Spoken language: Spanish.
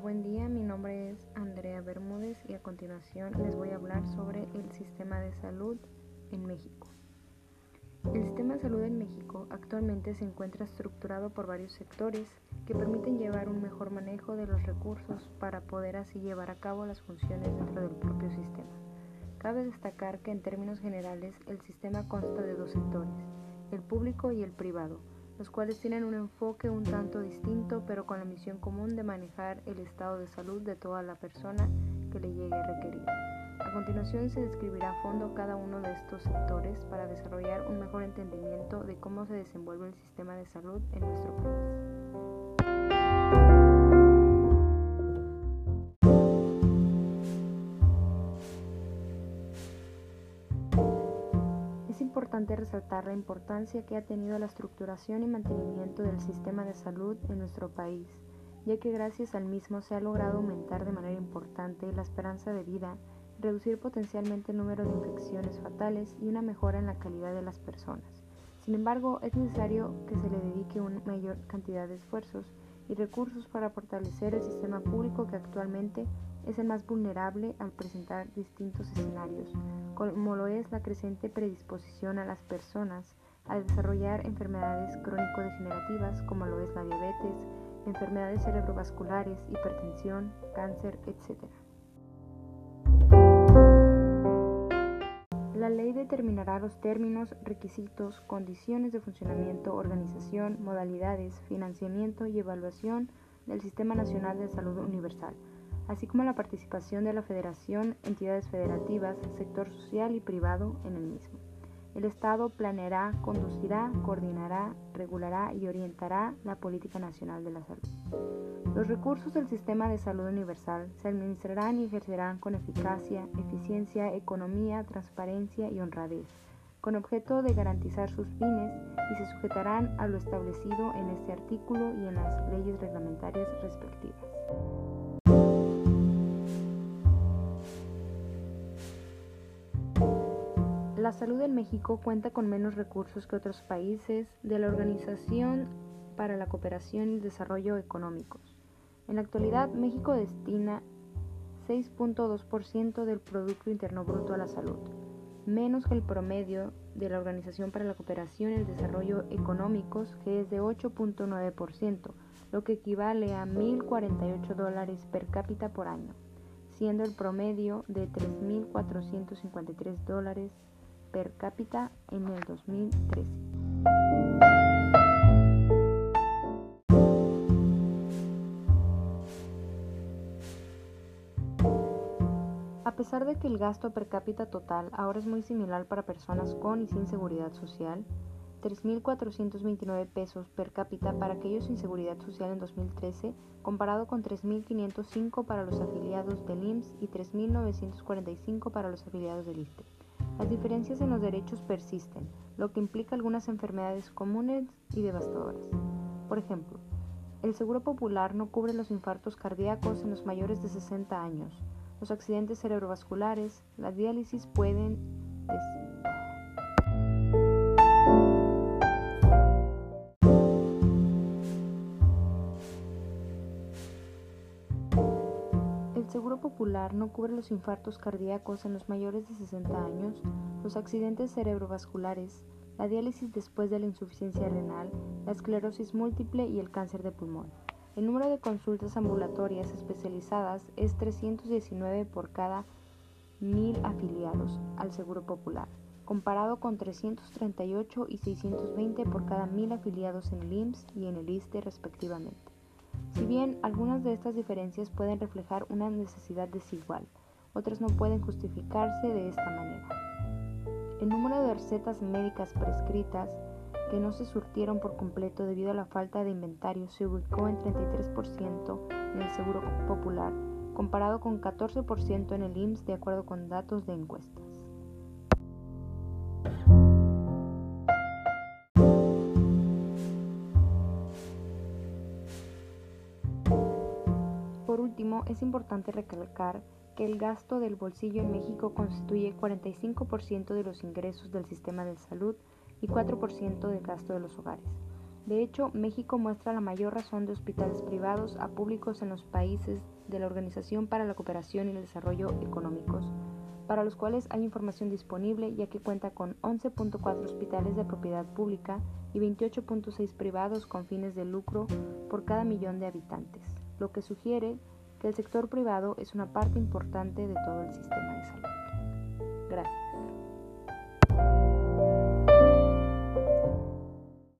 Buen día. Mi nombre es Andrea Bermúdez y a continuación les voy a hablar sobre el sistema de salud en México. El sistema de salud en México actualmente se encuentra estructurado por varios sectores que permiten llevar un mejor manejo de los recursos para poder así llevar a cabo las funciones dentro del propio sistema. Cabe destacar que en términos generales el sistema consta de dos sectores, el público y el privado, los cuales tienen un enfoque un tanto distinto, pero con la misión común de manejar el estado de salud de toda la persona que le llegue a requerir. A continuación se describirá a fondo cada uno de estos sectores para desarrollar un mejor entendimiento de cómo se desenvuelve el sistema de salud en nuestro país. Importante resaltar la importancia que ha tenido la estructuración y mantenimiento del sistema de salud en nuestro país, ya que gracias al mismo se ha logrado aumentar de manera importante la esperanza de vida, reducir potencialmente el número de infecciones fatales y una mejora en la calidad de las personas. Sin embargo, es necesario que se le dedique una mayor cantidad de esfuerzos y recursos para fortalecer el sistema público que actualmente es el más vulnerable al presentar distintos escenarios, como lo es la creciente predisposición a las personas a desarrollar enfermedades crónico-degenerativas como lo es la diabetes, enfermedades cerebrovasculares, hipertensión, cáncer, etc. La ley determinará los términos, requisitos, condiciones de funcionamiento, organización, modalidades, financiamiento y evaluación del Sistema Nacional de Salud Universal así como la participación de la Federación, entidades federativas, sector social y privado en el mismo. El Estado planeará, conducirá, coordinará, regulará y orientará la política nacional de la salud. Los recursos del sistema de salud universal se administrarán y ejercerán con eficacia, eficiencia, economía, transparencia y honradez, con objeto de garantizar sus fines y se sujetarán a lo establecido en este artículo y en las leyes reglamentarias respectivas. La salud en México cuenta con menos recursos que otros países de la Organización para la Cooperación y el Desarrollo Económicos. En la actualidad, México destina 6.2% del Producto Interno Bruto a la salud, menos que el promedio de la Organización para la Cooperación y el Desarrollo Económicos, que es de 8.9%, lo que equivale a 1.048 dólares per cápita por año, siendo el promedio de 3.453 dólares per cápita en el 2013. A pesar de que el gasto per cápita total ahora es muy similar para personas con y sin seguridad social, 3.429 pesos per cápita para aquellos sin seguridad social en 2013, comparado con 3.505 para los afiliados del IMSS y 3.945 para los afiliados del ISTE. Las diferencias en los derechos persisten, lo que implica algunas enfermedades comunes y devastadoras. Por ejemplo, el Seguro Popular no cubre los infartos cardíacos en los mayores de 60 años, los accidentes cerebrovasculares, la diálisis pueden Seguro Popular no cubre los infartos cardíacos en los mayores de 60 años, los accidentes cerebrovasculares, la diálisis después de la insuficiencia renal, la esclerosis múltiple y el cáncer de pulmón. El número de consultas ambulatorias especializadas es 319 por cada mil afiliados al Seguro Popular, comparado con 338 y 620 por cada mil afiliados en el IMSS y en el ISTE respectivamente. Si bien algunas de estas diferencias pueden reflejar una necesidad desigual, otras no pueden justificarse de esta manera. El número de recetas médicas prescritas que no se surtieron por completo debido a la falta de inventario se ubicó en 33% en el Seguro Popular, comparado con 14% en el IMSS de acuerdo con datos de encuestas. último, es importante recalcar que el gasto del bolsillo en México constituye 45% de los ingresos del sistema de salud y 4% del gasto de los hogares. De hecho, México muestra la mayor razón de hospitales privados a públicos en los países de la Organización para la Cooperación y el Desarrollo Económicos, para los cuales hay información disponible ya que cuenta con 11.4 hospitales de propiedad pública y 28.6 privados con fines de lucro por cada millón de habitantes, lo que sugiere que el sector privado es una parte importante de todo el sistema de salud. Gracias.